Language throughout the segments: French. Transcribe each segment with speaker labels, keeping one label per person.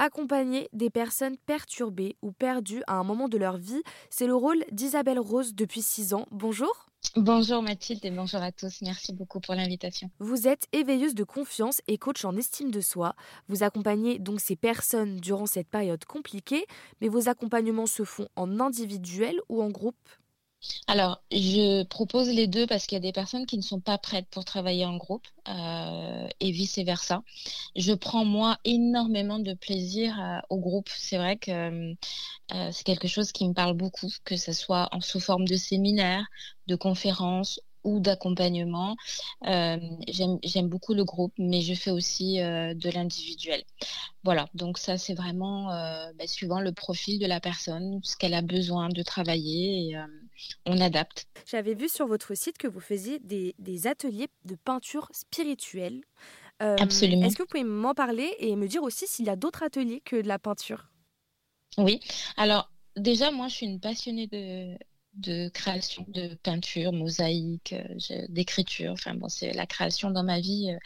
Speaker 1: accompagner des personnes perturbées ou perdues à un moment de leur vie. C'est le rôle d'Isabelle Rose depuis 6 ans. Bonjour.
Speaker 2: Bonjour Mathilde et bonjour à tous. Merci beaucoup pour l'invitation.
Speaker 1: Vous êtes éveilleuse de confiance et coach en estime de soi. Vous accompagnez donc ces personnes durant cette période compliquée, mais vos accompagnements se font en individuel ou en groupe?
Speaker 2: Alors, je propose les deux parce qu'il y a des personnes qui ne sont pas prêtes pour travailler en groupe euh, et vice-versa. Je prends moi énormément de plaisir euh, au groupe. C'est vrai que euh, c'est quelque chose qui me parle beaucoup, que ce soit en sous forme de séminaire, de conférences ou d'accompagnement. Euh, J'aime beaucoup le groupe, mais je fais aussi euh, de l'individuel. Voilà, donc ça c'est vraiment euh, bah, suivant le profil de la personne, ce qu'elle a besoin de travailler, et, on adapte.
Speaker 1: J'avais vu sur votre site que vous faisiez des, des ateliers de peinture spirituelle.
Speaker 2: Absolument.
Speaker 1: Est-ce que vous pouvez m'en parler et me dire aussi s'il y a d'autres ateliers que de la peinture?
Speaker 2: Oui, alors déjà moi je suis une passionnée de, de création, de peinture, mosaïque, euh, d'écriture. Enfin bon, c'est la création dans ma vie euh,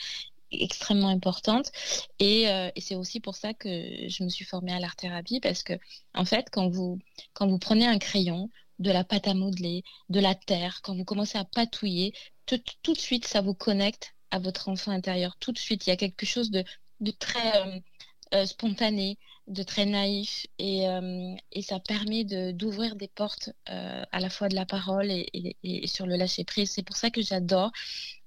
Speaker 2: extrêmement importante. Et, euh, et c'est aussi pour ça que je me suis formée à l'art thérapie parce que en fait quand vous quand vous prenez un crayon de la pâte à modeler de la terre quand vous commencez à patouiller tout, tout de suite ça vous connecte à votre enfant intérieur. Tout de suite il y a quelque chose de, de très spontané de très naïf et, euh, et ça permet d'ouvrir des portes euh, à la fois de la parole et, et, sur le lâcher prise. C'est pour ça que j'adore.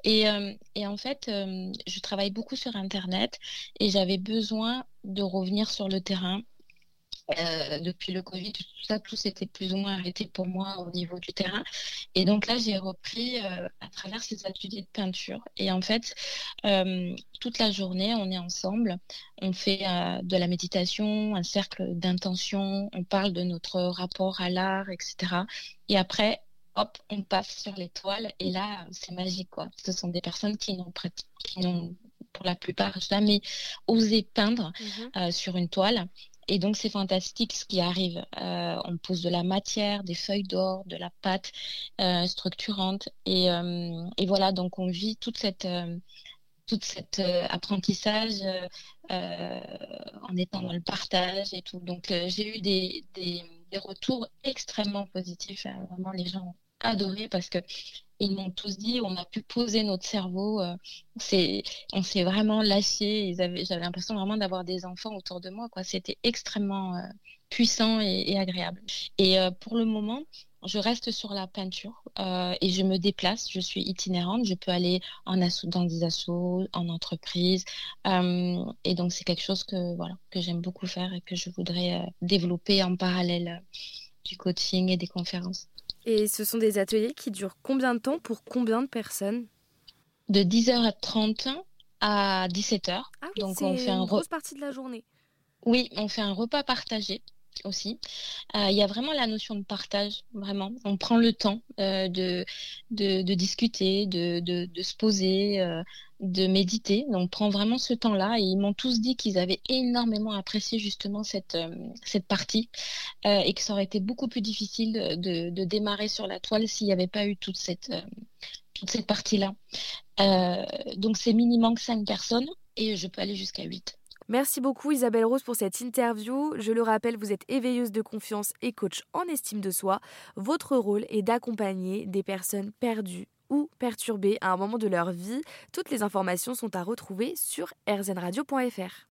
Speaker 2: Et, euh, et en fait je travaille beaucoup sur internet et j'avais besoin de revenir sur le terrain euh, depuis le Covid, tout ça, tout s'était plus ou moins arrêté pour moi au niveau du terrain. Et donc là, j'ai repris euh, à travers ces ateliers de peinture. Et en fait, euh, toute la journée, on est ensemble, on fait de la méditation, un cercle d'intention, on parle de notre rapport à l'art, etc. Et après, hop, on passe sur les toiles. Et là, c'est magique, quoi. Ce sont des personnes qui n'ont qui n'ont pour la plupart jamais osé peindre
Speaker 1: Mhm.
Speaker 2: sur une toile. Et donc, c'est fantastique ce qui arrive. Euh, on pose de la matière, des feuilles d'or, de la pâte euh, structurante. Et, euh, et, voilà, donc on vit toute cette, toute cet apprentissage en étant dans le partage et tout. Donc, j'ai eu des, des, des, retours extrêmement positifs. Vraiment, les gens ont adoré parce que ils m'ont tous dit, on a pu poser notre cerveau, euh, on s'est vraiment lâché. J'avais l'impression vraiment d'avoir des enfants autour de moi. C'était extrêmement euh, puissant et, agréable. Et euh, pour le moment, je reste sur la peinture et je me déplace. Je suis itinérante. Je peux aller en dans des assos, en entreprise. Et donc, c'est quelque chose que, j'aime beaucoup faire et que je voudrais développer en parallèle du coaching et des conférences.
Speaker 1: Et ce sont des ateliers qui durent combien de temps pour combien de personnes
Speaker 2: De 10h30 à 17h.
Speaker 1: Ah oui, Donc on fait une grosse partie de la journée.
Speaker 2: Oui, on fait un repas partagé aussi. Euh, il y a vraiment la notion de partage, vraiment. On prend le temps euh, de, de, discuter, de, de, se poser, euh, de méditer. Donc, on prend vraiment ce temps-là et ils m'ont tous dit qu'ils avaient énormément apprécié justement cette, cette partie et que ça aurait été beaucoup plus difficile de, démarrer sur la toile s'il n'y avait pas eu toute cette, cette partie-là. Donc, c'est minimum 5 personnes et je peux aller jusqu'à 8.
Speaker 1: Merci beaucoup Isabelle Rose pour cette interview. Je le rappelle, vous êtes éveilleuse de confiance et coach en estime de soi. Votre rôle est d'accompagner des personnes perdues ou perturbées à un moment de leur vie. Toutes les informations sont à retrouver sur rzradio.fr.